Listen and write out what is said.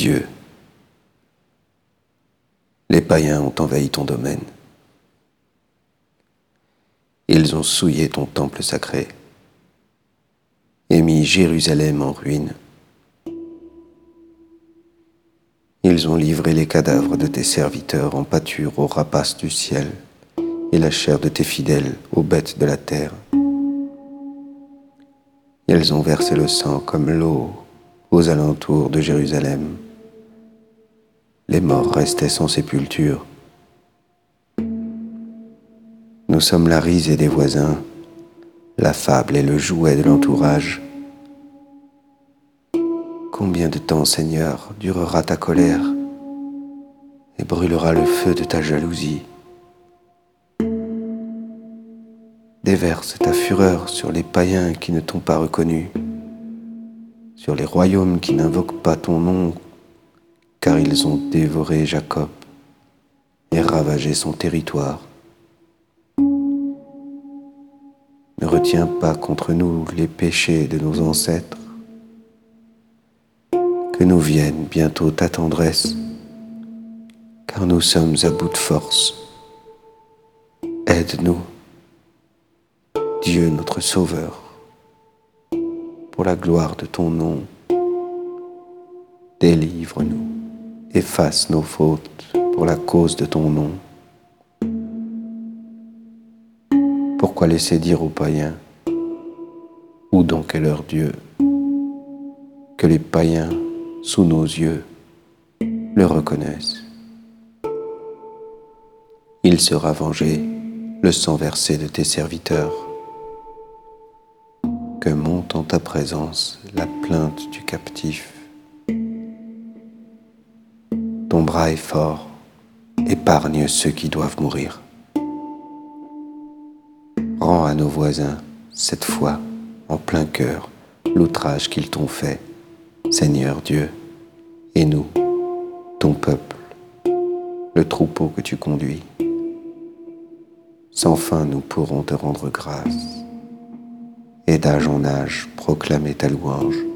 Dieu, les païens ont envahi ton domaine. Ils ont souillé ton temple sacré et mis Jérusalem en ruine. Ils ont livré les cadavres de tes serviteurs en pâture aux rapaces du ciel et la chair de tes fidèles aux bêtes de la terre. Ils ont versé le sang comme l'eau aux alentours de Jérusalem. Les morts restaient sans sépulture. Nous sommes la risée des voisins, la fable et le jouet de l'entourage. Combien de temps, Seigneur, durera ta colère et brûlera le feu de ta jalousie? Déverse ta fureur sur les païens qui ne t'ont pas reconnu, sur les royaumes qui n'invoquent pas ton nom, car ils ont dévoré Jacob et ravagé son territoire. Ne retiens pas contre nous les péchés de nos ancêtres, que nous vienne bientôt ta tendresse, car nous sommes à bout de force. Aide-nous. Dieu notre Sauveur, pour la gloire de ton nom, délivre-nous, efface nos fautes pour la cause de ton nom. Pourquoi laisser dire aux païens, où donc est leur Dieu, que les païens, sous nos yeux, le reconnaissent? Il sera vengé, le sang versé de tes serviteurs que monte en ta présence la plainte du captif. Ton bras est fort, épargne ceux qui doivent mourir. Rends à nos voisins, cette fois, en plein cœur, l'outrage qu'ils t'ont fait, Seigneur Dieu, et nous, ton peuple, le troupeau que tu conduis. Sans fin nous pourrons te rendre grâce et d'âge en âge proclamer ta louange.